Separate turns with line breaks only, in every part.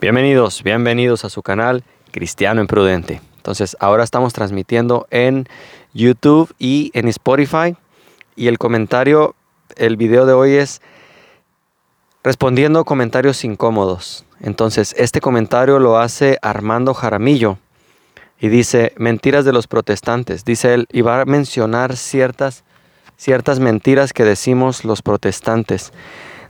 Bienvenidos, bienvenidos a su canal Cristiano Imprudente. Entonces, ahora estamos transmitiendo en YouTube y en Spotify. Y el comentario, el video de hoy es respondiendo comentarios incómodos. Entonces, este comentario lo hace Armando Jaramillo y dice, mentiras de los protestantes. Dice él, y va a mencionar ciertas, ciertas mentiras que decimos los protestantes.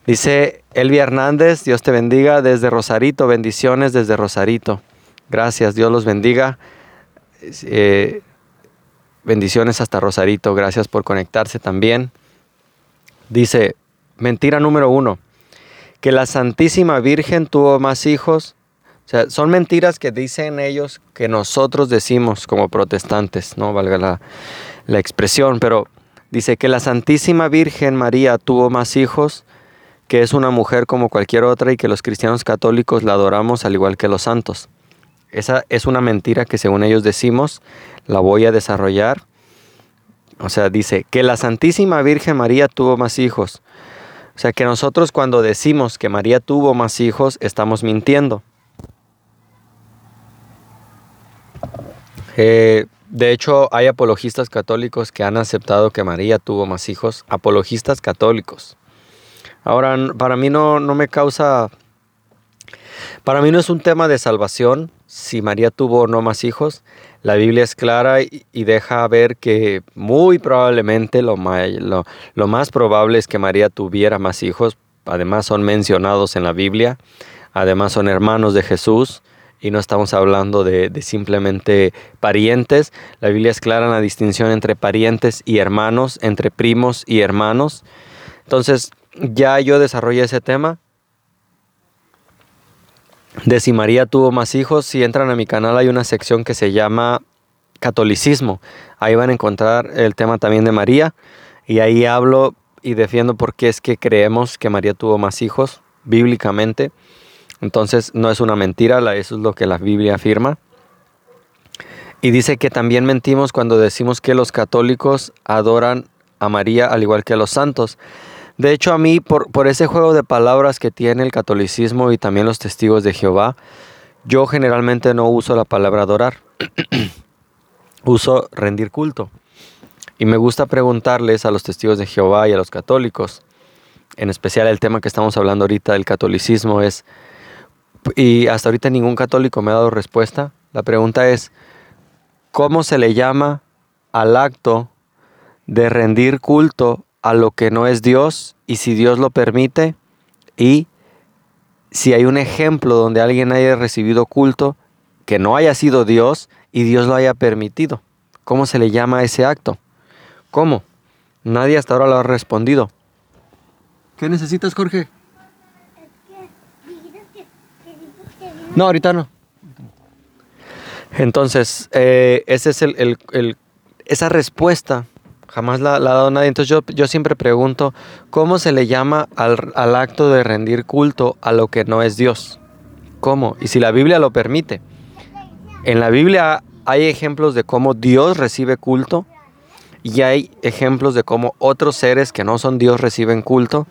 Dice Elvia Hernández, Dios te bendiga desde Rosarito, bendiciones desde Rosarito. Gracias, Dios los bendiga. Eh, bendiciones hasta Rosarito, gracias por conectarse también. Dice, mentira número uno, que la Santísima Virgen tuvo más hijos. O sea, son mentiras que dicen ellos que nosotros decimos como protestantes, no valga la, la expresión, pero dice que la Santísima Virgen María tuvo más hijos que es una mujer como cualquier otra y que los cristianos católicos la adoramos al igual que los santos. Esa es una mentira que según ellos decimos, la voy a desarrollar. O sea, dice que la Santísima Virgen María tuvo más hijos. O sea, que nosotros cuando decimos que María tuvo más hijos, estamos mintiendo. Eh, de hecho, hay apologistas católicos que han aceptado que María tuvo más hijos. Apologistas católicos. Ahora, para mí no, no me causa... Para mí no es un tema de salvación si María tuvo o no más hijos. La Biblia es clara y, deja ver que muy probablemente lo, lo, más probable es que María tuviera más hijos. Además son mencionados en la Biblia. Además son hermanos de Jesús. Y no estamos hablando de, de simplemente parientes. La Biblia es clara en la distinción entre parientes y hermanos, entre primos y hermanos. Entonces, ya yo desarrollé ese tema de si María tuvo más hijos. Si entran a mi canal hay una sección que se llama catolicismo. Ahí van a encontrar el tema también de María y ahí hablo y defiendo por qué es que creemos que María tuvo más hijos bíblicamente. Entonces no es una mentira, eso es lo que la Biblia afirma. Y dice que también mentimos cuando decimos que los católicos adoran a María al igual que a los santos. De hecho, a mí, por, por ese juego de palabras que tiene el catolicismo y también los testigos de Jehová, yo generalmente no uso la palabra adorar. uso rendir culto. Y me gusta preguntarles a los testigos de Jehová y a los católicos, en especial el tema que estamos hablando ahorita del catolicismo es, y hasta ahorita ningún católico me ha dado respuesta, la pregunta es, ¿cómo se le llama al acto de rendir culto a lo que no es Dios y si Dios lo permite y si hay un ejemplo donde alguien haya recibido culto que no haya sido Dios y Dios lo haya permitido. ¿Cómo se le llama ese acto? ¿Cómo? Nadie hasta ahora lo ha respondido. ¿Qué necesitas, Jorge? No, ahorita no. Entonces, eh, ese es el, esa respuesta Jamás la, ha dado nadie. Entonces yo, yo, siempre pregunto, ¿cómo se le llama al, al, acto de rendir culto a lo que no es Dios? ¿Cómo? Y si la Biblia lo permite. En la Biblia hay ejemplos de cómo Dios recibe culto y hay ejemplos de cómo otros seres que no son Dios reciben culto.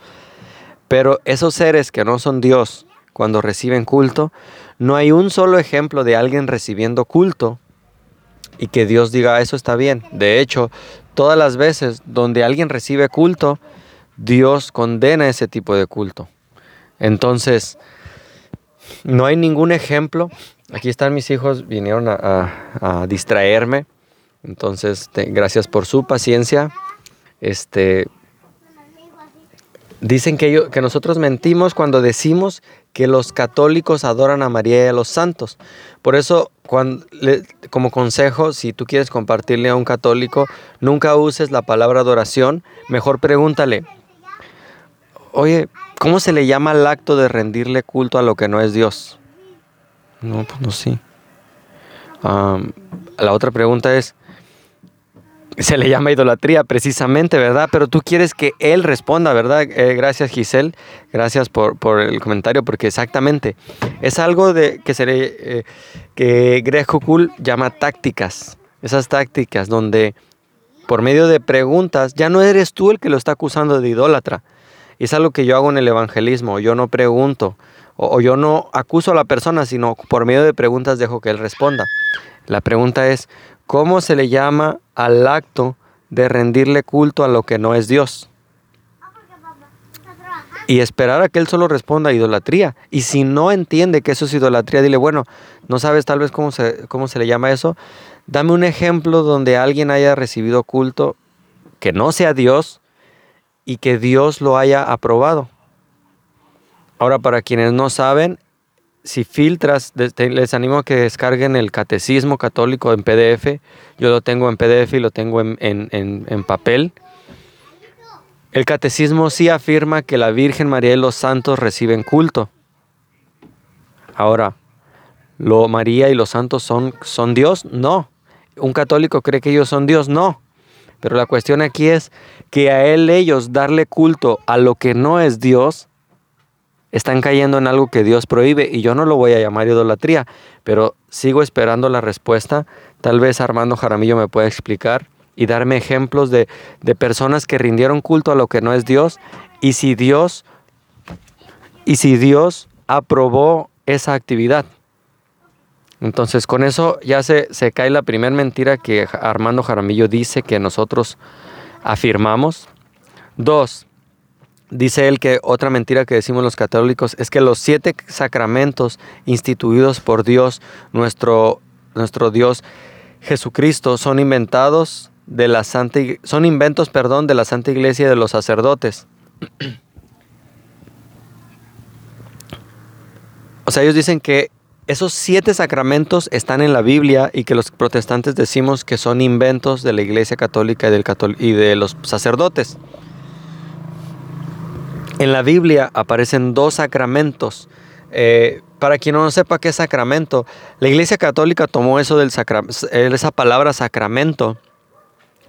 Pero esos seres que no son Dios cuando reciben culto, no hay un solo ejemplo de alguien recibiendo culto y que Dios diga, eso está bien. De hecho, todas las veces donde alguien recibe culto, Dios condena ese tipo de culto. Entonces, no hay ningún ejemplo. Aquí están mis hijos, vinieron a, distraerme. Entonces, gracias por su paciencia. Este, dicen que, que nosotros mentimos cuando decimos que los católicos adoran a María y a los santos. Por eso como consejo, si tú quieres compartirle a un católico, nunca uses la palabra adoración, mejor pregúntale, oye, ¿cómo se le llama al acto de rendirle culto a lo que no es Dios? No, pues no sí. la otra pregunta es, se le llama idolatría precisamente, ¿verdad? Pero tú quieres que él responda, ¿verdad? Eh, gracias Giselle, gracias por, por, el comentario, porque exactamente es algo de que se le, eh, que Greg Hukul llama tácticas, esas tácticas donde por medio de preguntas ya no eres tú el que lo está acusando de idólatra. es algo que yo hago en el evangelismo, yo no pregunto, o, yo no acuso a la persona, sino por medio de preguntas dejo que él responda. La pregunta es, ¿cómo se le llama al acto de rendirle culto a lo que no es Dios? Y esperar a que él solo responda idolatría. Y si no entiende que eso es idolatría, dile, bueno, no sabes tal vez cómo se, cómo se le llama eso. Dame un ejemplo donde alguien haya recibido culto que no sea Dios y que Dios lo haya aprobado. Ahora, para quienes no saben, si filtras, les animo a que descarguen el Catecismo Católico en PDF. Yo lo tengo en PDF y lo tengo en, papel. El Catecismo sí afirma que la Virgen María y los santos reciben culto. Ahora, ¿lo María y los santos son, son Dios? No. ¿Un católico cree que ellos son Dios? No. Pero la cuestión aquí es que a él ellos darle culto a lo que no es Dios están cayendo en algo que Dios prohíbe y yo no lo voy a llamar idolatría, pero sigo esperando la respuesta. Tal vez Armando Jaramillo me pueda explicar y darme ejemplos de, de personas que rindieron culto a lo que no es Dios y si Dios y si Dios aprobó esa actividad. Entonces con eso ya se, se cae la primera mentira que Armando Jaramillo dice que nosotros afirmamos. Dos, Dice él que otra mentira que decimos los católicos es que los siete sacramentos instituidos por Dios, nuestro, nuestro Dios Jesucristo, son inventados de la Santa son inventos, perdón, de la Santa Iglesia y de los sacerdotes. O sea, ellos dicen que esos siete sacramentos están en la Biblia y que los protestantes decimos que son inventos de la Iglesia Católica y, del y de los sacerdotes. En la Biblia aparecen dos sacramentos. Eh, para quien no sepa qué es sacramento, la Iglesia Católica tomó eso del esa palabra sacramento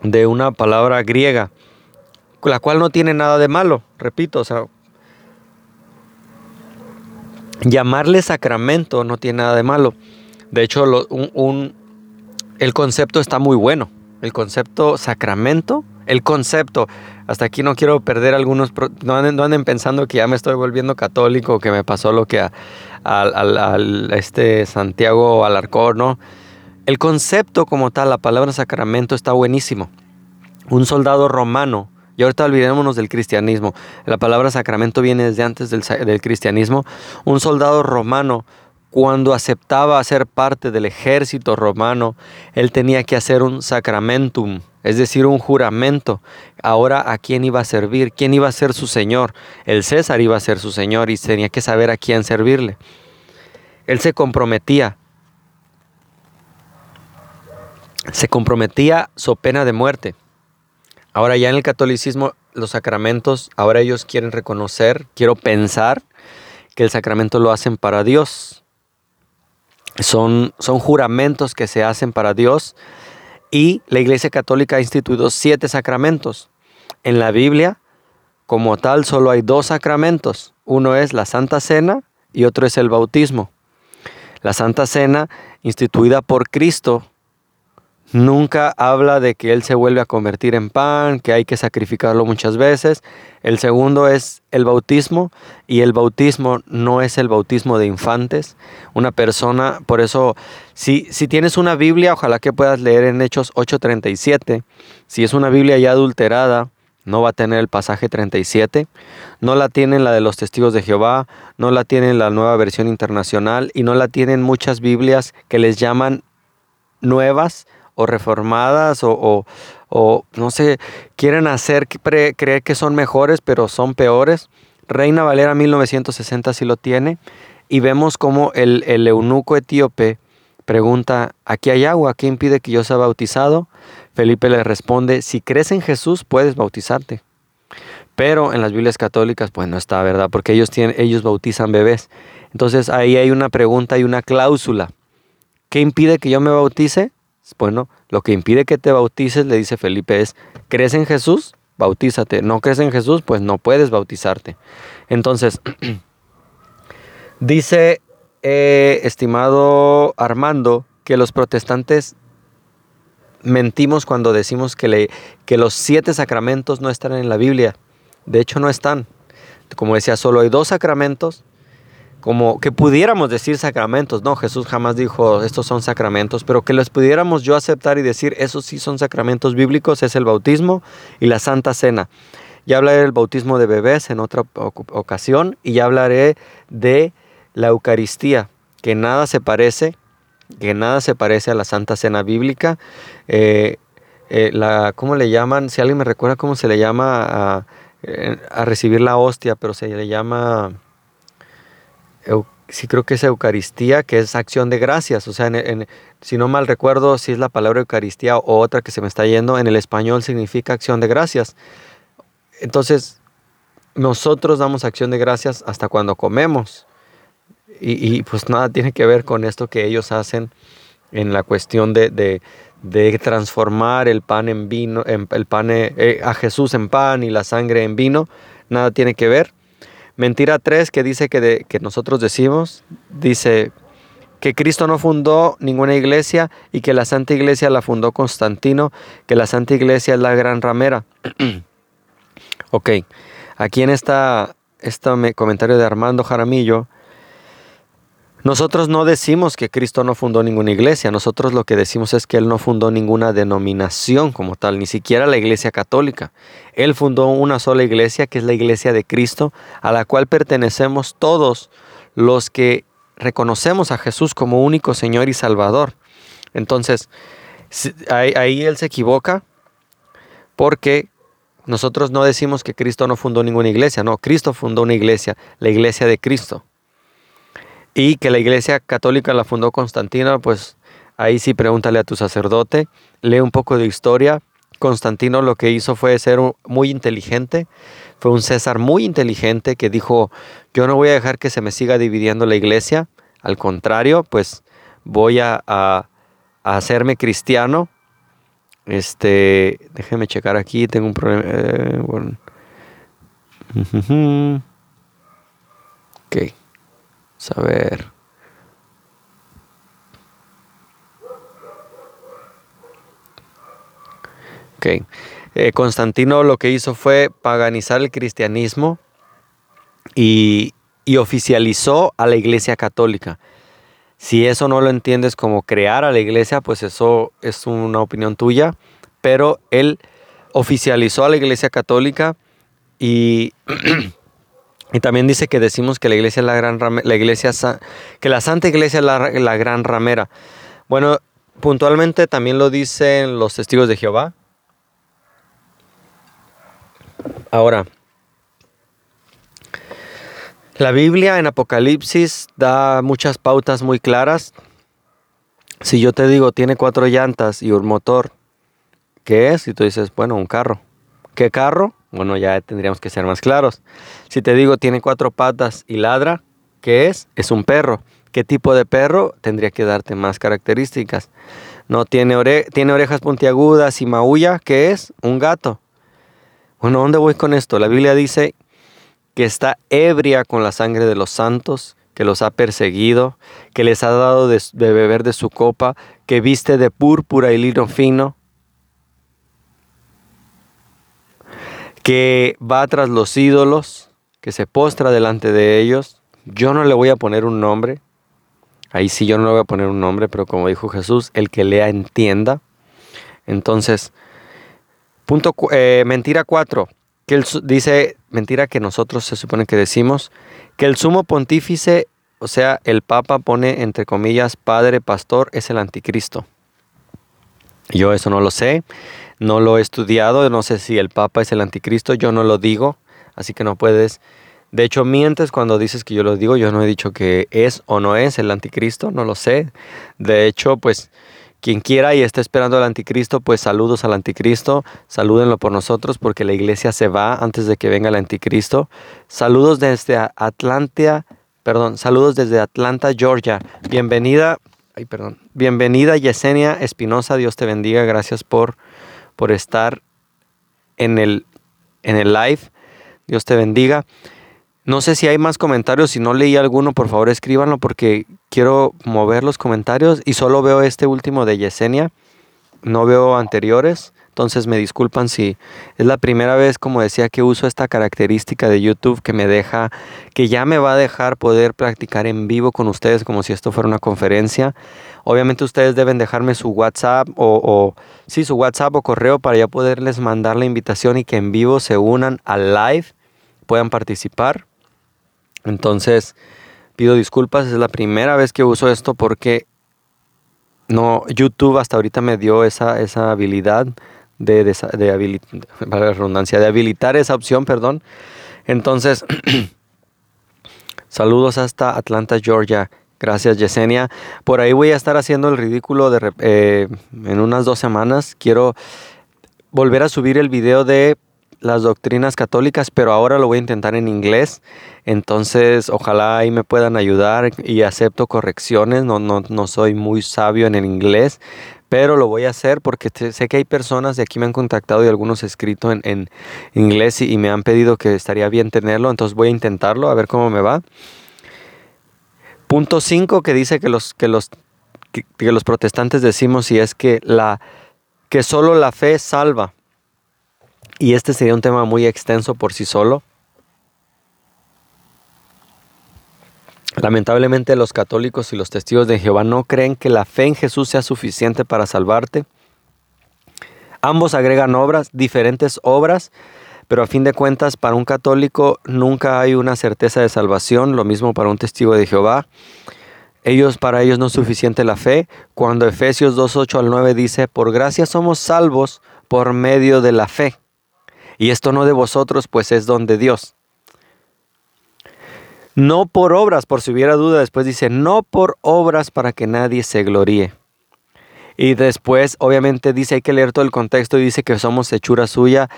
de una palabra griega, la cual no tiene nada de malo, repito, o sea, llamarle sacramento no tiene nada de malo. De hecho, el concepto está muy bueno. El concepto sacramento el concepto. Hasta aquí no quiero perder algunos, no anden, pensando que ya me estoy volviendo católico, que me pasó lo que a, este Santiago Alarcón, ¿no? El concepto como tal, la palabra sacramento está buenísimo. Un soldado romano, y ahorita olvidémonos del cristianismo, la palabra sacramento viene desde antes del, del cristianismo, un soldado romano cuando aceptaba ser parte del ejército romano, él tenía que hacer un sacramentum, es decir, un juramento. Ahora, ¿a quién iba a servir? ¿Quién iba a ser su señor? El César iba a ser su señor y tenía que saber a quién servirle. Él se comprometía. Se comprometía su pena de muerte. Ahora ya en el catolicismo, los sacramentos, ahora ellos quieren reconocer, quiero pensar que el sacramento lo hacen para Dios. Son, son juramentos que se hacen para Dios y la Iglesia Católica ha instituido siete sacramentos. En la Biblia, como tal, solo hay dos sacramentos. Uno es la Santa Cena y otro es el bautismo. La Santa Cena, instituida por Cristo, Nunca habla de que Él se vuelve a convertir en pan, que hay que sacrificarlo muchas veces. El segundo es el bautismo y el bautismo no es el bautismo de infantes. Una persona, por eso, si, si tienes una Biblia, ojalá que puedas leer en Hechos 8:37. Si es una Biblia ya adulterada, no va a tener el pasaje 37, no la tienen la de los testigos de Jehová, no la tienen la nueva versión internacional y no la tienen muchas Biblias que les llaman nuevas o reformadas o, no sé, quieren hacer creer que son mejores, pero son peores. Reina Valera 1960 sí lo tiene. Y vemos como el, el eunuco etíope pregunta, ¿aquí hay agua? ¿Qué impide que yo sea bautizado? Felipe le responde, si crees en Jesús puedes bautizarte. Pero en las Biblias católicas pues no está, ¿verdad? Porque ellos, tienen, ellos bautizan bebés. Entonces ahí hay una pregunta y una cláusula. ¿Qué impide que yo me bautice? Bueno, lo que impide que te bautices, le dice Felipe, es, ¿crees en Jesús? Bautízate. ¿No crees en Jesús? Pues no puedes bautizarte. Entonces, dice, eh, estimado Armando, que los protestantes mentimos cuando decimos que, que los siete sacramentos no están en la Biblia. De hecho, no están. Como decía, solo hay dos sacramentos como que pudiéramos decir sacramentos, no, Jesús jamás dijo estos son sacramentos, pero que los pudiéramos yo aceptar y decir esos sí son sacramentos bíblicos, es el bautismo y la Santa Cena. Ya hablaré del bautismo de bebés en otra ocasión y ya hablaré de la Eucaristía, que nada se parece, que nada se parece a la Santa Cena bíblica. Eh, eh, la, ¿Cómo le llaman? Si alguien me recuerda cómo se le llama a, eh, a recibir la hostia, pero se le llama sí creo que es Eucaristía, que es acción de gracias. O sea, si no mal recuerdo, si es la palabra Eucaristía o otra que se me está yendo, en el español significa acción de gracias. Entonces, nosotros damos acción de gracias hasta cuando comemos. Y, pues nada tiene que ver con esto que ellos hacen en la cuestión de, de, transformar el pan en vino, el pan eh, a Jesús en pan y la sangre en vino. Nada tiene que ver. Mentira 3 que dice que, que nosotros decimos, dice que Cristo no fundó ninguna iglesia y que la Santa Iglesia la fundó Constantino, que la Santa Iglesia es la gran ramera. ok, aquí en esta, este comentario de Armando Jaramillo, nosotros no decimos que Cristo no fundó ninguna iglesia, nosotros lo que decimos es que Él no fundó ninguna denominación como tal, ni siquiera la iglesia católica. Él fundó una sola iglesia, que es la iglesia de Cristo, a la cual pertenecemos todos los que reconocemos a Jesús como único Señor y Salvador. Entonces, ahí, Él se equivoca porque nosotros no decimos que Cristo no fundó ninguna iglesia, no, Cristo fundó una iglesia, la iglesia de Cristo y que la iglesia católica la fundó Constantino, pues ahí sí pregúntale a tu sacerdote, lee un poco de historia. Constantino lo que hizo fue ser muy inteligente, fue un César muy inteligente que dijo, yo no voy a dejar que se me siga dividiendo la iglesia, al contrario, pues voy a, hacerme cristiano. Este, déjeme checar aquí, tengo un problema. Eh. Ok. Saber. Ok. Eh, Constantino lo que hizo fue paganizar el cristianismo y, y oficializó a la iglesia católica. Si eso no lo entiendes como crear a la iglesia, pues eso es una opinión tuya, pero él oficializó a la iglesia católica y Y también dice que decimos que la iglesia es la gran la iglesia que la Santa Iglesia es la, gran ramera. Bueno, puntualmente también lo dicen los testigos de Jehová. Ahora, la Biblia en Apocalipsis da muchas pautas muy claras. Si yo te digo tiene cuatro llantas y un motor, ¿qué es? Y tú dices, bueno, un carro. ¿Qué carro? Bueno, ya tendríamos que ser más claros. Si te digo tiene cuatro patas y ladra, ¿qué es? Es un perro. ¿Qué tipo de perro? Tendría que darte más características. No tiene, tiene orejas puntiagudas y maulla, ¿qué es? Un gato. Bueno, ¿dónde voy con esto? La Biblia dice que está ebria con la sangre de los santos, que los ha perseguido, que les ha dado de beber de su copa, que viste de púrpura y lino fino, que va tras los ídolos, que se postra delante de ellos. Yo no le voy a poner un nombre. Ahí sí yo no le voy a poner un nombre, pero como dijo Jesús, el que lea entienda. Entonces, punto, eh, mentira 4, que él dice, mentira que nosotros se supone que decimos, que el sumo pontífice, o sea, el papa pone entre comillas, padre, pastor, es el anticristo. Yo eso no lo sé. No lo he estudiado, no sé si el Papa es el anticristo, yo no lo digo, así que no puedes... De hecho, mientes cuando dices que yo lo digo, yo no he dicho que es o no es el anticristo, no lo sé. De hecho, pues quien quiera y esté esperando al anticristo, pues saludos al anticristo, salúdenlo por nosotros porque la iglesia se va antes de que venga el anticristo. Saludos desde Atlanta, perdón, saludos desde Atlanta, Georgia. Bienvenida, ay, perdón, bienvenida Yesenia Espinosa, Dios te bendiga, gracias por por estar en el, en el live. Dios te bendiga. No sé si hay más comentarios. Si no leí alguno, por favor escríbanlo porque quiero mover los comentarios y solo veo este último de Yesenia. No veo anteriores. entonces me disculpan si es la primera vez, como decía, que uso esta característica de YouTube que me deja, que ya me va a dejar poder practicar en vivo con ustedes como si esto fuera una conferencia. Obviamente ustedes deben dejarme su WhatsApp o, sí, su WhatsApp o correo para ya poderles mandar la invitación y que en vivo se unan al live, puedan participar. Entonces, pido disculpas, es la primera vez que uso esto porque no, YouTube hasta ahorita me dio esa, esa habilidad de, de, de, la redundancia, de habilitar esa opción, perdón. Entonces, saludos hasta Atlanta, Georgia. Gracias, Yesenia. Por ahí voy a estar haciendo el ridículo de, eh, en unas dos semanas. Quiero volver a subir el video de las doctrinas católicas, pero ahora lo voy a intentar en inglés. Entonces, ojalá ahí me puedan ayudar y acepto correcciones. No, no, no soy muy sabio en el inglés, pero lo voy a hacer porque sé que hay personas de aquí me han contactado y algunos escrito en, en inglés y, me han pedido que estaría bien tenerlo. Entonces voy a intentarlo, a ver cómo me va. Punto 5 que dice que los, que los, que, los protestantes decimos y es que, la, que solo la fe salva. Y este sería un tema muy extenso por sí solo. Lamentablemente los católicos y los testigos de Jehová no creen que la fe en Jesús sea suficiente para salvarte. Ambos agregan obras, diferentes obras, pero a fin de cuentas para un católico nunca hay una certeza de salvación, lo mismo para un testigo de Jehová. Ellos para ellos no es suficiente la fe, cuando Efesios 2:8 al 9 dice, "Por gracia somos salvos por medio de la fe." Y esto no de vosotros, pues es don de Dios. No por obras, por si hubiera duda, después dice, no por obras para que nadie se gloríe. Y después, obviamente, dice, hay que leer todo el contexto y dice que somos hechura suya,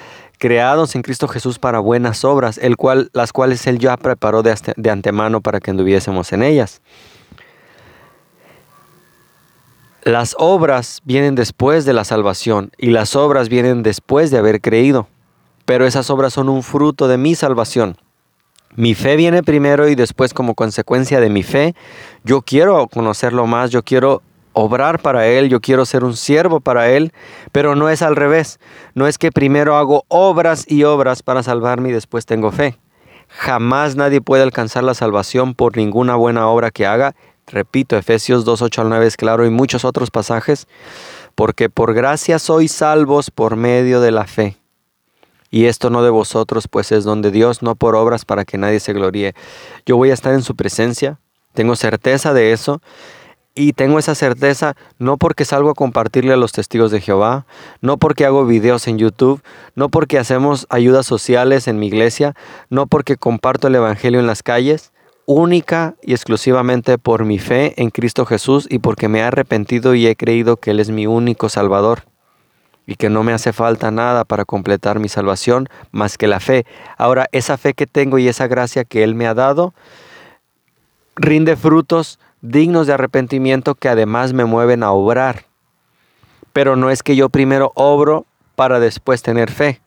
creados en Cristo Jesús para buenas obras, el cual, las cuales Él ya preparó de, de antemano para que anduviésemos en ellas. Las obras vienen después de la salvación y las obras vienen después de haber creído pero esas obras son un fruto de mi salvación. Mi fe viene primero y después como consecuencia de mi fe, yo quiero conocerlo más, yo quiero obrar para Él, yo quiero ser un siervo para Él, pero no es al revés. No es que primero hago obras y obras para salvarme y después tengo fe. Jamás nadie puede alcanzar la salvación por ninguna buena obra que haga. Repito, Efesios 2, 8 al 9 es claro y muchos otros pasajes, porque por gracia sois salvos por medio de la fe. Y esto no de vosotros, pues es donde Dios, no por obras para que nadie se gloríe. Yo voy a estar en su presencia, tengo certeza de eso. Y tengo esa certeza no porque salgo a compartirle a los testigos de Jehová, no porque hago videos en YouTube, no porque hacemos ayudas sociales en mi iglesia, no porque comparto el Evangelio en las calles, única y exclusivamente por mi fe en Cristo Jesús y porque me he arrepentido y he creído que Él es mi único Salvador y que no me hace falta nada para completar mi salvación más que la fe. Ahora, esa fe que tengo y esa gracia que Él me ha dado rinde frutos dignos de arrepentimiento que además me mueven a obrar. Pero no es que yo primero obro para después tener fe.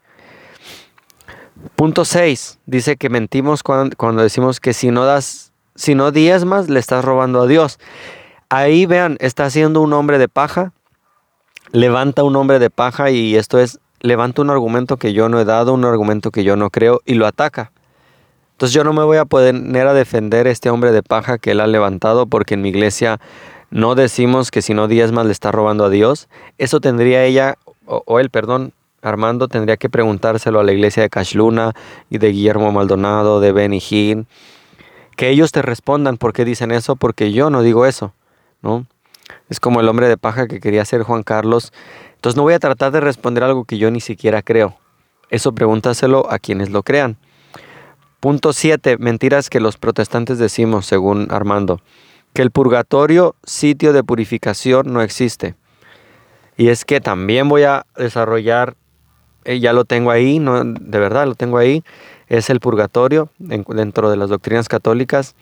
Punto 6. Dice que mentimos cuando, cuando, decimos que si no das, si no diezmas, le estás robando a Dios. Ahí vean, está siendo un hombre de paja levanta un hombre de paja y esto es, levanta un argumento que yo no he dado, un argumento que yo no creo y lo ataca. Entonces yo no me voy a poner a defender este hombre de paja que él ha levantado porque en mi iglesia no decimos que si no más le está robando a Dios. Eso tendría ella, o, él, perdón, Armando, tendría que preguntárselo a la iglesia de Cashluna y de Guillermo Maldonado, de Benny Hinn. Que ellos te respondan por qué dicen eso, porque yo no digo eso, ¿no? Es como el hombre de paja que quería ser Juan Carlos. Entonces no voy a tratar de responder algo que yo ni siquiera creo. Eso pregúntaselo a quienes lo crean. Punto 7. Mentiras que los protestantes decimos, según Armando. Que el purgatorio, sitio de purificación, no existe. Y es que también voy a desarrollar, eh, ya lo tengo ahí, no, de verdad lo tengo ahí, es el purgatorio dentro de las doctrinas católicas.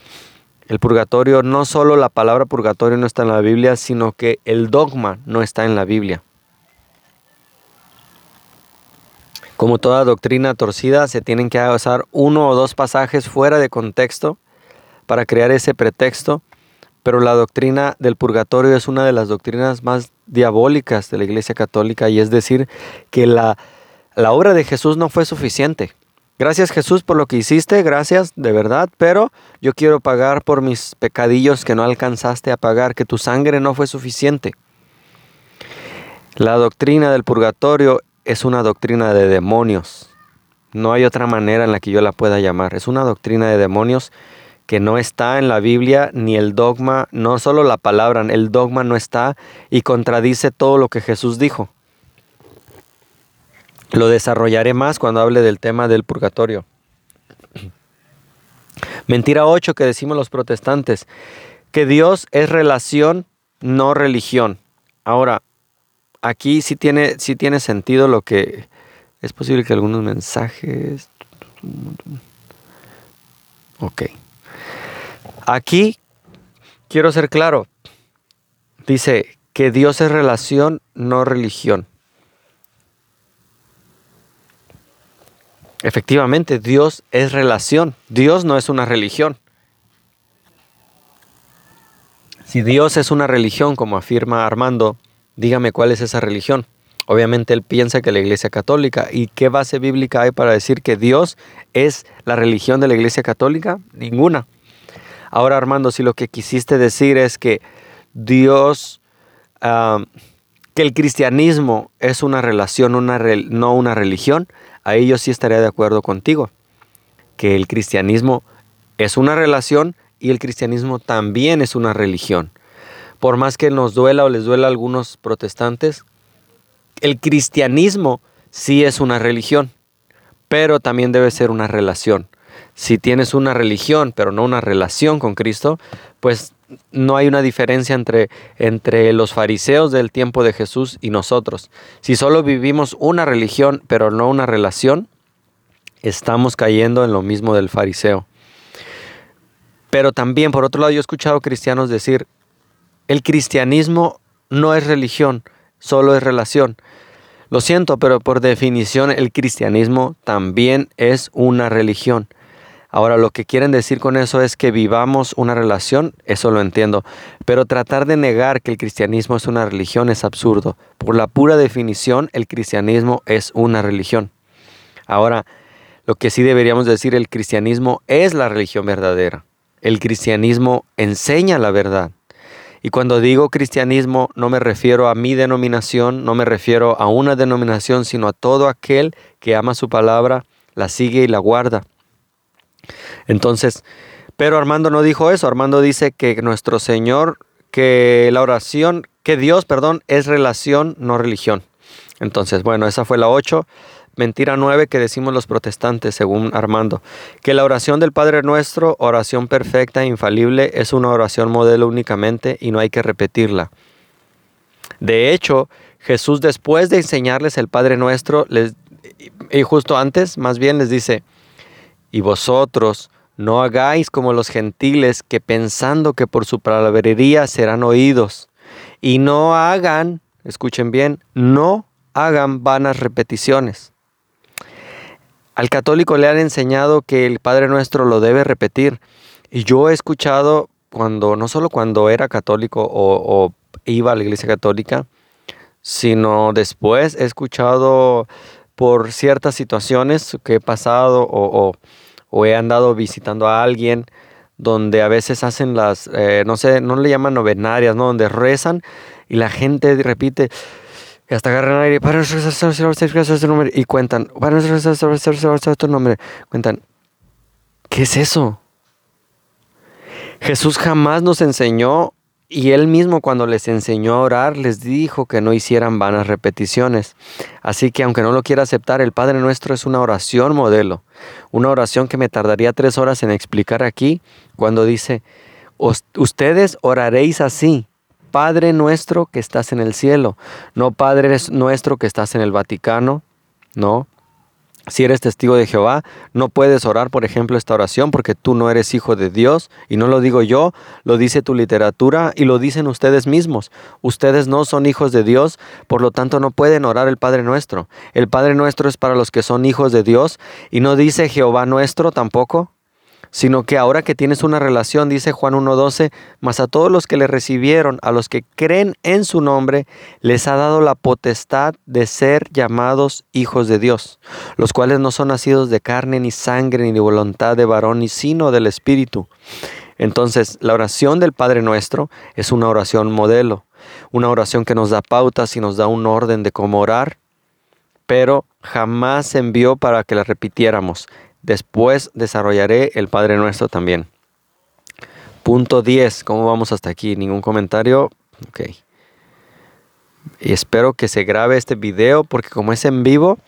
El purgatorio, no solo la palabra purgatorio no está en la Biblia, sino que el dogma no está en la Biblia. Como toda doctrina torcida, se tienen que usar uno o dos pasajes fuera de contexto para crear ese pretexto pero la doctrina del purgatorio es una de las doctrinas más diabólicas de la Iglesia Católica y es decir que la, la obra de Jesús no fue suficiente. Gracias Jesús por lo que hiciste, gracias de verdad, pero yo quiero pagar por mis pecadillos que no alcanzaste a pagar, que tu sangre no fue suficiente. La doctrina del purgatorio es una doctrina de demonios. No hay otra manera en la que yo la pueda llamar. Es una doctrina de demonios que no está en la Biblia ni el dogma, no solo la palabra, el dogma no está y contradice todo lo que Jesús dijo. Lo desarrollaré más cuando hable del tema del purgatorio. Mentira 8 que decimos los protestantes, que Dios es relación, no religión. Ahora, aquí sí tiene, sí tiene sentido lo que es posible que algunos mensajes... Ok. Aquí quiero ser claro. Dice que Dios es relación, no religión. Efectivamente, Dios es relación. Dios no es una religión. Si Dios es una religión, como afirma Armando, dígame cuál es esa religión. Obviamente él piensa que la Iglesia Católica. ¿Y qué base bíblica hay para decir que Dios es la religión de la Iglesia Católica? Ninguna. Ahora Armando, si lo que quisiste decir es que Dios, que el cristianismo es una relación, una no una religión, ahí yo sí estaría de acuerdo contigo, que el cristianismo es una relación y el cristianismo también es una religión. Por más que nos duela o les duela a algunos protestantes, el cristianismo sí es una religión, pero también debe ser una relación. Si tienes una religión, pero no una relación con Cristo, pues no hay una diferencia entre, entre los fariseos del tiempo de Jesús y nosotros. Si solo vivimos una religión pero no una relación, estamos cayendo en lo mismo del fariseo. Pero también, por otro lado, yo he escuchado cristianos decir, el cristianismo no es religión, solo es relación. Lo siento, pero por definición el cristianismo también es una religión. Ahora, lo que quieren decir con eso es que vivamos una relación, eso lo entiendo, pero tratar de negar que el cristianismo es una religión es absurdo. Por la pura definición, el cristianismo es una religión. Ahora, lo que sí deberíamos decir, el cristianismo es la religión verdadera. El cristianismo enseña la verdad. Y cuando digo cristianismo no me refiero a mi denominación, no me refiero a una denominación, sino a todo aquel que ama su palabra, la sigue y la guarda. Entonces, pero Armando no dijo eso. Armando dice que nuestro Señor, que la oración, que Dios, perdón, es relación, no religión. Entonces, bueno, esa fue la 8. Mentira 9 que decimos los protestantes, según Armando, que la oración del Padre Nuestro, oración perfecta e infalible, es una oración modelo únicamente y no hay que repetirla. De hecho, Jesús después de enseñarles el Padre Nuestro, les, y justo antes, más bien les dice, y vosotros no hagáis como los gentiles que pensando que por su palabrería serán oídos. Y no hagan, escuchen bien, no hagan vanas repeticiones. Al católico le han enseñado que el Padre Nuestro lo debe repetir. Y yo he escuchado cuando, no solo cuando era católico o, iba a la iglesia católica, sino después he escuchado por ciertas situaciones que he pasado o, he andado visitando a alguien donde a veces hacen las, eh, no sé, no le llaman novenarias, ¿no? Donde rezan y la gente repite, y hasta agarran aire, y cuentan, cuentan, ¿qué es eso? Jesús jamás nos enseñó y él mismo cuando les enseñó a orar les dijo que no hicieran vanas repeticiones. Así que aunque no lo quiera aceptar, el Padre Nuestro es una oración modelo. Una oración que me tardaría tres horas en explicar aquí cuando dice, ustedes oraréis así. Padre nuestro que estás en el cielo, no Padre nuestro que estás en el Vaticano, no. Si eres testigo de Jehová, no puedes orar, por ejemplo, esta oración porque tú no eres hijo de Dios. Y no lo digo yo, lo dice tu literatura y lo dicen ustedes mismos. Ustedes no son hijos de Dios, por lo tanto no pueden orar el Padre nuestro. El Padre nuestro es para los que son hijos de Dios y no dice Jehová nuestro tampoco. Sino que ahora que tienes una relación, dice Juan 1.12, mas a todos los que le recibieron, a los que creen en su nombre, les ha dado la potestad de ser llamados hijos de Dios, los cuales no son nacidos de carne ni sangre ni de voluntad de varón, ni sino del Espíritu. Entonces, la oración del Padre Nuestro es una oración modelo, una oración que nos da pautas y nos da un orden de cómo orar, pero jamás envió para que la repitiéramos. Después desarrollaré el Padre Nuestro también. Punto 10. ¿Cómo vamos hasta aquí? ¿Ningún comentario? Ok. Y espero que se grabe este video porque como es en vivo,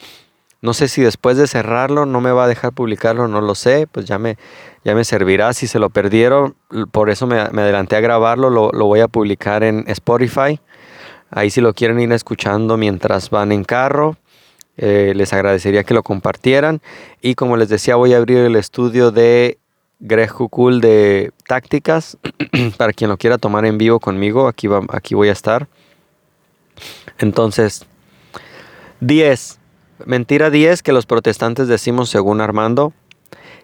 no sé si después de cerrarlo no me va a dejar publicarlo, no lo sé. Pues ya me, ya me servirá. Si se lo perdieron, por eso me, adelanté a grabarlo, lo, lo voy a publicar en Spotify. Ahí si lo quieren ir escuchando mientras van en carro, eh, les agradecería que lo compartieran. Y como les decía, voy a abrir el estudio de Greg Hukul de tácticas. para quien lo quiera tomar en vivo conmigo, aquí, va, aquí voy a estar. Entonces, 10. Mentira 10 que los protestantes decimos según Armando.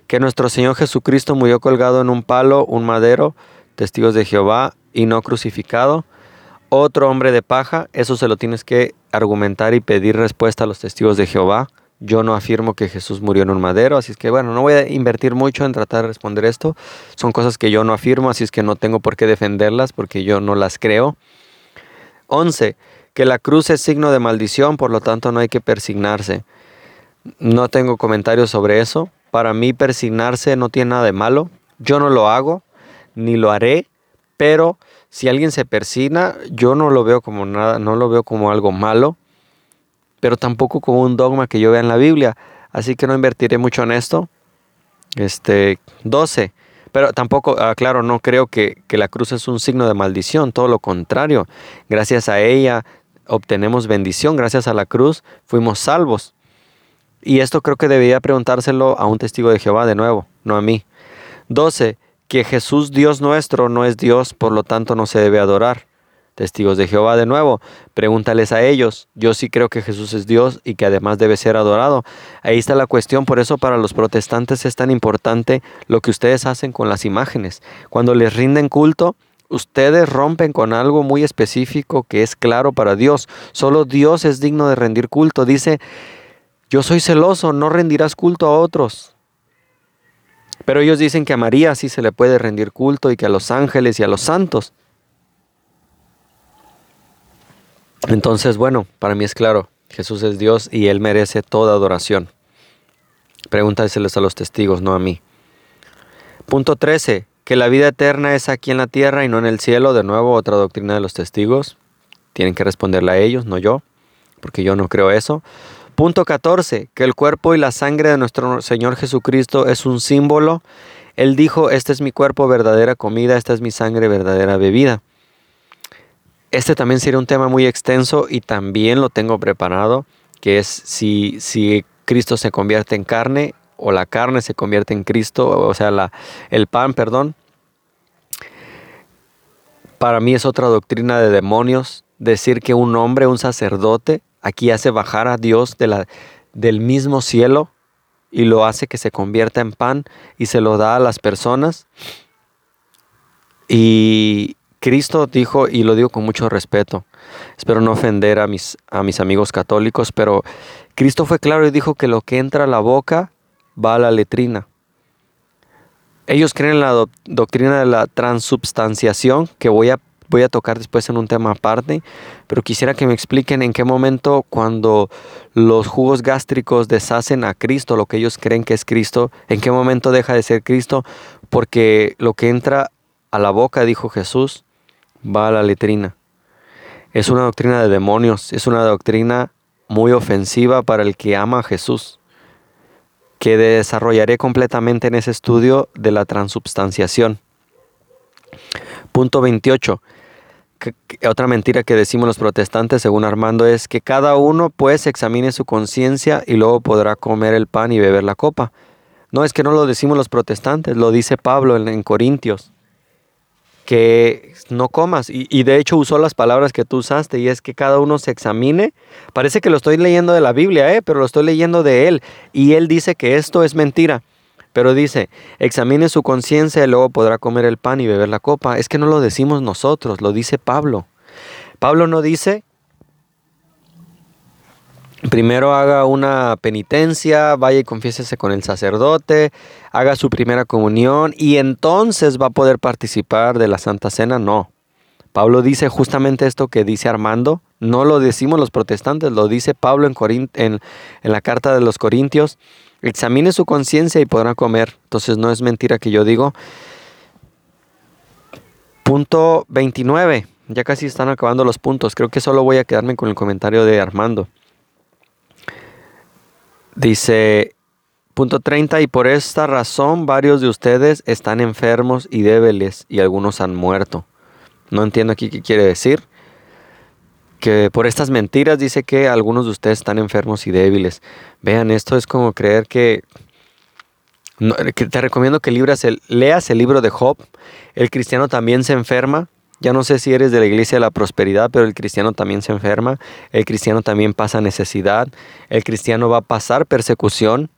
Que nuestro Señor Jesucristo murió colgado en un palo, un madero, testigos de Jehová, y no crucificado otro hombre de paja, eso se lo tienes que argumentar y pedir respuesta a los testigos de Jehová. Yo no afirmo que Jesús murió en un madero, así es que bueno, no voy a invertir mucho en tratar de responder esto. Son cosas que yo no afirmo, así es que no tengo por qué defenderlas porque yo no las creo. 11. Que la cruz es signo de maldición, por lo tanto no hay que persignarse. No tengo comentarios sobre eso. Para mí persignarse no tiene nada de malo. Yo no lo hago, ni lo haré, pero si alguien se persina, yo no lo veo como nada, no lo veo como algo malo, pero tampoco como un dogma que yo vea en la Biblia. Así que no invertiré mucho en esto. Este, 12. Pero tampoco, ah, claro, no creo que, que la cruz es un signo de maldición, todo lo contrario. Gracias a ella obtenemos bendición, gracias a la cruz fuimos salvos. Y esto creo que debería preguntárselo a un testigo de Jehová de nuevo, no a mí. 12 que Jesús Dios nuestro no es Dios, por lo tanto no se debe adorar. Testigos de Jehová de nuevo, pregúntales a ellos. Yo sí creo que Jesús es Dios y que además debe ser adorado. Ahí está la cuestión, por eso para los protestantes es tan importante lo que ustedes hacen con las imágenes. Cuando les rinden culto, ustedes rompen con algo muy específico que es claro para Dios. Solo Dios es digno de rendir culto. Dice, yo soy celoso, no rendirás culto a otros. Pero ellos dicen que a María sí se le puede rendir culto y que a los ángeles y a los santos. Entonces, bueno, para mí es claro, Jesús es Dios y Él merece toda adoración. Pregúntaseles a los testigos, no a mí. Punto 13. Que la vida eterna es aquí en la tierra y no en el cielo. De nuevo, otra doctrina de los testigos. Tienen que responderle a ellos, no yo, porque yo no creo eso. Punto 14, que el cuerpo y la sangre de nuestro Señor Jesucristo es un símbolo. Él dijo, este es mi cuerpo verdadera comida, esta es mi sangre verdadera bebida. Este también sería un tema muy extenso y también lo tengo preparado, que es si, si Cristo se convierte en carne o la carne se convierte en Cristo, o sea, la, el pan, perdón. Para mí es otra doctrina de demonios decir que un hombre, un sacerdote, Aquí hace bajar a Dios del mismo cielo y lo hace que se convierta en pan y se lo da a las personas. Y Cristo dijo, y lo digo con mucho respeto, espero no ofender a mis, a mis amigos católicos, pero Cristo fue claro y dijo que lo que entra a la boca va a la letrina. Ellos creen en la doctrina de la transubstanciación, que voy a voy a tocar después en un tema aparte, pero quisiera que me expliquen en qué momento cuando los jugos gástricos deshacen a Cristo, lo que ellos creen que es Cristo, en qué momento deja de ser Cristo, porque lo que entra a la boca, dijo Jesús, va a la letrina. Es una doctrina de demonios, es una doctrina muy ofensiva para el que ama a Jesús, que desarrollaré completamente en ese estudio de la transubstanciación. Punto 28 otra mentira que decimos los protestantes, según Armando, es que cada uno pues examine su conciencia y luego podrá comer el pan y beber la copa. No es que no lo decimos los protestantes, lo dice Pablo en, Corintios, que no comas. Y, y, de hecho usó las palabras que tú usaste y es que cada uno se examine. Parece que lo estoy leyendo de la Biblia, ¿eh? pero lo estoy leyendo de él. Y él dice que esto es mentira. Pero dice, examine su conciencia y luego podrá comer el pan y beber la copa. Es que no lo decimos nosotros, lo dice Pablo. Pablo no dice, primero haga una penitencia, vaya y confiésese con el sacerdote, haga su primera comunión y entonces va a poder participar de la Santa Cena. No. Pablo dice justamente esto que dice Armando, no lo decimos los protestantes, lo dice Pablo en, en, en la carta de los Corintios. Examine su conciencia y podrá comer. Entonces no es mentira que yo digo. Punto 29. Ya casi están acabando los puntos. Creo que solo voy a quedarme con el comentario de Armando. Dice, punto 30, y por esta razón varios de ustedes están enfermos y débiles y algunos han muerto. No entiendo aquí qué quiere decir. Que por estas mentiras dice que algunos de ustedes están enfermos y débiles. Vean, esto es como creer que... te recomiendo que libras el, leas el libro de Job. El cristiano también se enferma. Ya no sé si eres de la iglesia de la prosperidad, pero el cristiano también se enferma. El cristiano también pasa necesidad. El cristiano va a pasar persecución.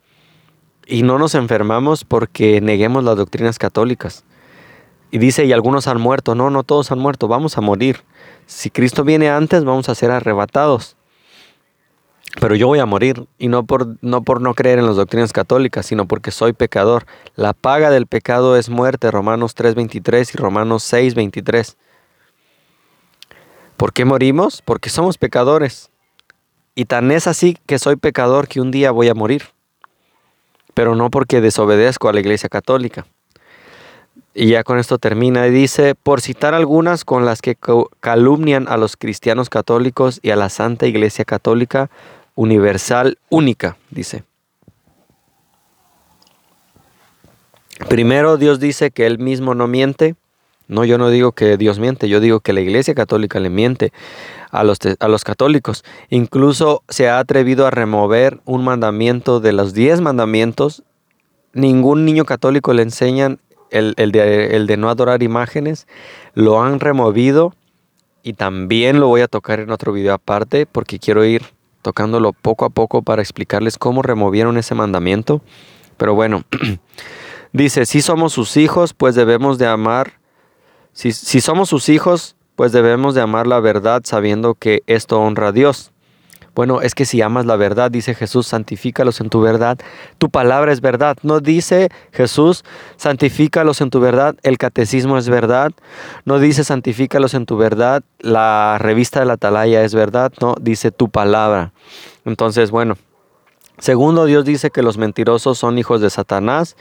Y no nos enfermamos porque neguemos las doctrinas católicas. Y dice, y algunos han muerto. No, no todos han muerto, vamos a morir. Si Cristo viene antes, vamos a ser arrebatados. Pero yo voy a morir, y no por, no creer en las doctrinas católicas, sino porque soy pecador. La paga del pecado es muerte, Romanos 3.23 y Romanos 6.23. ¿Por qué morimos? Porque somos pecadores. Y tan es así que soy pecador que un día voy a morir. Pero no porque desobedezco a la Iglesia Católica. Y ya con esto termina y dice, por citar algunas con las que calumnian a los cristianos católicos y a la Santa Iglesia Católica Universal Única, dice. Primero Dios dice que Él mismo no miente. No, yo no digo que Dios miente, yo digo que la Iglesia Católica le miente a los, a los católicos. Incluso se ha atrevido a remover un mandamiento de los diez mandamientos. Ningún niño católico le enseñan el, de, no adorar imágenes, lo han removido y también lo voy a tocar en otro video aparte porque quiero ir tocándolo poco a poco para explicarles cómo removieron ese mandamiento. Pero bueno, dice, si somos sus hijos, pues debemos de amar, si, si somos sus hijos, pues debemos de amar la verdad sabiendo que esto honra a Dios. Bueno, es que si amas la verdad, dice Jesús, santifícalos en tu verdad. Tu palabra es verdad. No dice Jesús, santifícalos en tu verdad. El catecismo es verdad. No dice santifícalos en tu verdad. La revista de la atalaya es verdad. No, dice tu palabra. Entonces, bueno. Segundo, Dios dice que los mentirosos son hijos de Satanás.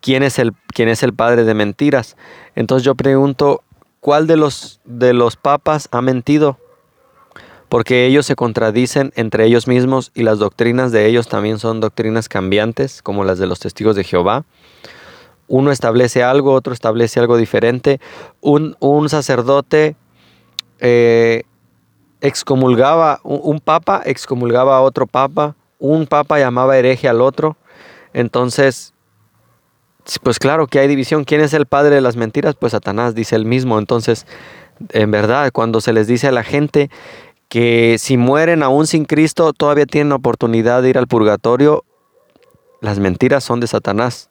¿Quién es el, quién es el padre de mentiras? Entonces yo pregunto, ¿cuál de los, de los papas ha mentido? Porque ellos se contradicen entre ellos mismos y las doctrinas de ellos también son doctrinas cambiantes, como las de los testigos de Jehová. Uno establece algo, otro establece algo diferente. Un, sacerdote eh, excomulgaba, un, papa excomulgaba a otro papa, un papa llamaba hereje al otro. Entonces, pues claro que hay división. ¿Quién es el padre de las mentiras? Pues Satanás, dice él mismo. Entonces, en verdad, cuando se les dice a la gente que si mueren aún sin Cristo todavía tienen oportunidad de ir al purgatorio, las mentiras son de Satanás.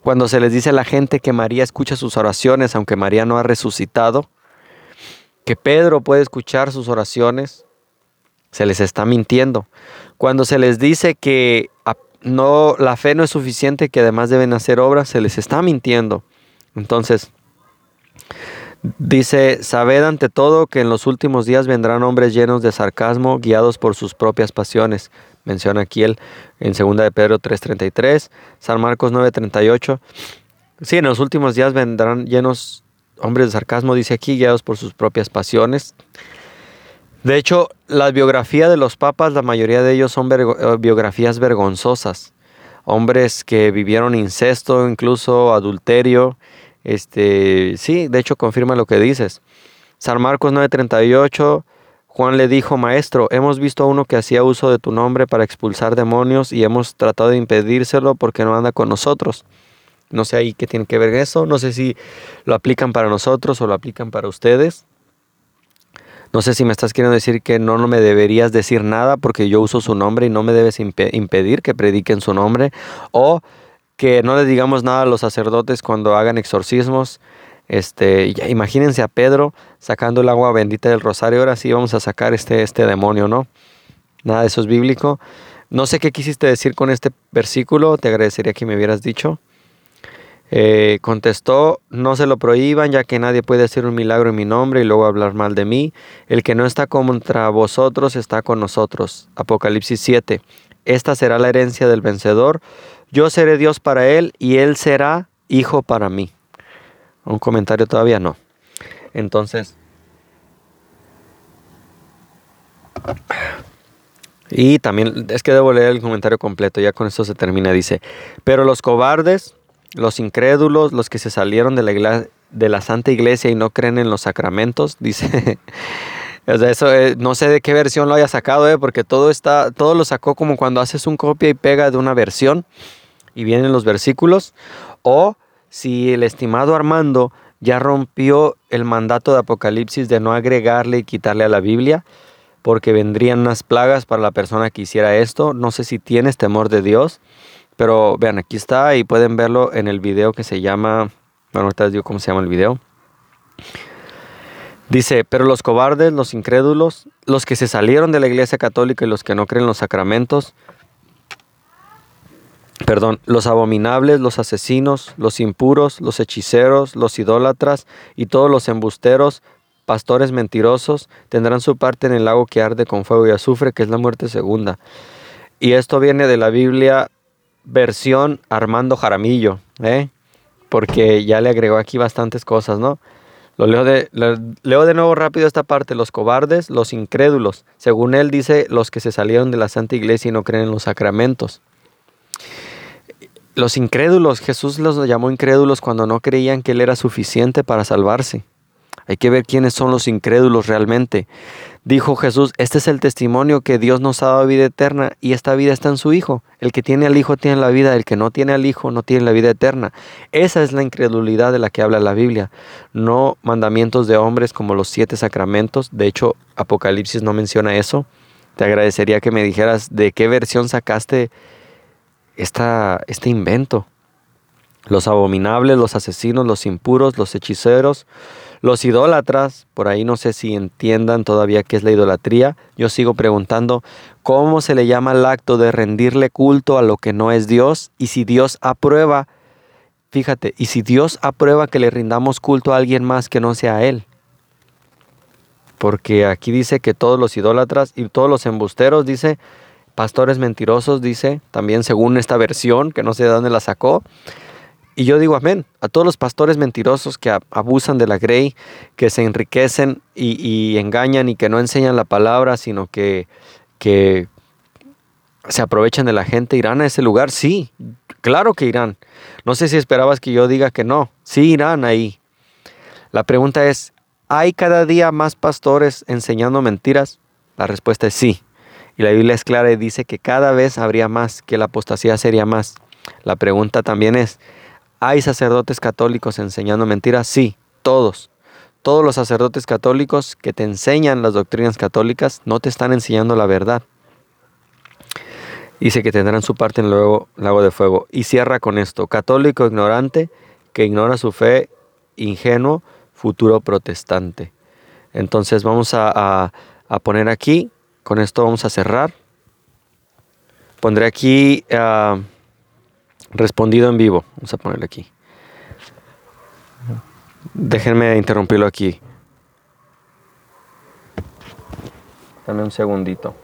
Cuando se les dice a la gente que María escucha sus oraciones, aunque María no ha resucitado, que Pedro puede escuchar sus oraciones, se les está mintiendo. Cuando se les dice que no, la fe no es suficiente, que además deben hacer obras, se les está mintiendo. Entonces, Dice, sabed ante todo que en los últimos días vendrán hombres llenos de sarcasmo, guiados por sus propias pasiones. Menciona aquí él en 2 de Pedro 3.33, San Marcos 9.38. Sí, en los últimos días vendrán llenos hombres de sarcasmo, dice aquí, guiados por sus propias pasiones. De hecho, la biografía de los papas, la mayoría de ellos son eh, biografías vergonzosas. Hombres que vivieron incesto, incluso adulterio, este, sí, de hecho confirma lo que dices. San Marcos 9:38, Juan le dijo, Maestro, hemos visto a uno que hacía uso de tu nombre para expulsar demonios y hemos tratado de impedírselo porque no anda con nosotros. No sé ahí qué tiene que ver eso, no sé si lo aplican para nosotros o lo aplican para ustedes. No sé si me estás queriendo decir que no, no me deberías decir nada porque yo uso su nombre y no me debes impedir que prediquen su nombre. O que no le digamos nada a los sacerdotes cuando hagan exorcismos. Este, imagínense a Pedro sacando el agua bendita del rosario. Ahora sí vamos a sacar este, este demonio, ¿no? Nada de eso es bíblico. No sé qué quisiste decir con este versículo. Te agradecería que me hubieras dicho. Eh, contestó, no se lo prohíban, ya que nadie puede hacer un milagro en mi nombre y luego hablar mal de mí. El que no está contra vosotros está con nosotros. Apocalipsis 7. Esta será la herencia del vencedor. Yo seré Dios para él y él será hijo para mí. Un comentario todavía no. Entonces, y también es que debo leer el comentario completo, ya con esto se termina. Dice, pero los cobardes los incrédulos, los que se salieron de la, de la Santa Iglesia y no creen en los sacramentos, dice. o sea, eso eh, no sé de qué versión lo haya sacado, eh, porque todo está, todo lo sacó como cuando haces un copia y pega de una versión y vienen los versículos. O si el estimado Armando ya rompió el mandato de Apocalipsis de no agregarle y quitarle a la Biblia, porque vendrían unas plagas para la persona que hiciera esto. No sé si tienes temor de Dios pero vean, aquí está y pueden verlo en el video que se llama, bueno, ahorita les digo cómo se llama el video. Dice, pero los cobardes, los incrédulos, los que se salieron de la iglesia católica y los que no creen los sacramentos, perdón, los abominables, los asesinos, los impuros, los hechiceros, los idólatras y todos los embusteros, pastores mentirosos, tendrán su parte en el lago que arde con fuego y azufre, que es la muerte segunda. Y esto viene de la Biblia versión Armando Jaramillo, ¿eh? porque ya le agregó aquí bastantes cosas, ¿no? Lo leo de, leo de nuevo rápido esta parte, los cobardes, los incrédulos. Según él dice, los que se salieron de la Santa Iglesia y no creen en los sacramentos. Los incrédulos, Jesús los llamó incrédulos cuando no creían que Él era suficiente para salvarse. Hay que ver quiénes son los incrédulos realmente. Dijo Jesús, este es el testimonio que Dios nos ha dado vida eterna y esta vida está en su Hijo. El que tiene al Hijo tiene la vida, el que no tiene al Hijo no tiene la vida eterna. Esa es la incredulidad de la que habla la Biblia, no mandamientos de hombres como los siete sacramentos. De hecho, Apocalipsis no menciona eso. Te agradecería que me dijeras de qué versión sacaste este invento. Los abominables, los asesinos, los impuros, los hechiceros, los idólatras, por ahí no sé si entiendan todavía qué es la idolatría. Yo sigo preguntando cómo se le llama el acto de rendirle culto a lo que no es Dios y si Dios aprueba, fíjate, y si Dios aprueba que le rindamos culto a alguien más que no sea Él. Porque aquí dice que todos los idólatras y todos los embusteros, dice, pastores mentirosos, dice, también según esta versión, que no sé de dónde la sacó, y yo digo amén a todos los pastores mentirosos que abusan de la grey, que se enriquecen y, engañan y que no enseñan la palabra, sino que, que se aprovechan de la gente. ¿Irán a ese lugar? Sí, claro que irán. No sé si esperabas que yo diga que no. Sí irán ahí. La pregunta es, ¿hay cada día más pastores enseñando mentiras? La respuesta es sí. Y la Biblia es clara y dice que cada vez habría más, que la apostasía sería más. La pregunta también es, ¿Hay sacerdotes católicos enseñando mentiras? Sí, todos. Todos los sacerdotes católicos que te enseñan las doctrinas católicas no te están enseñando la verdad. Dice que tendrán su parte en el lago de fuego. Y cierra con esto. Católico ignorante que ignora su fe, ingenuo, futuro protestante. Entonces vamos a, poner aquí, con esto vamos a cerrar. Pondré aquí... Ah, Respondido en vivo. Vamos a ponerle aquí. Déjenme interrumpirlo aquí. Dame un segundito.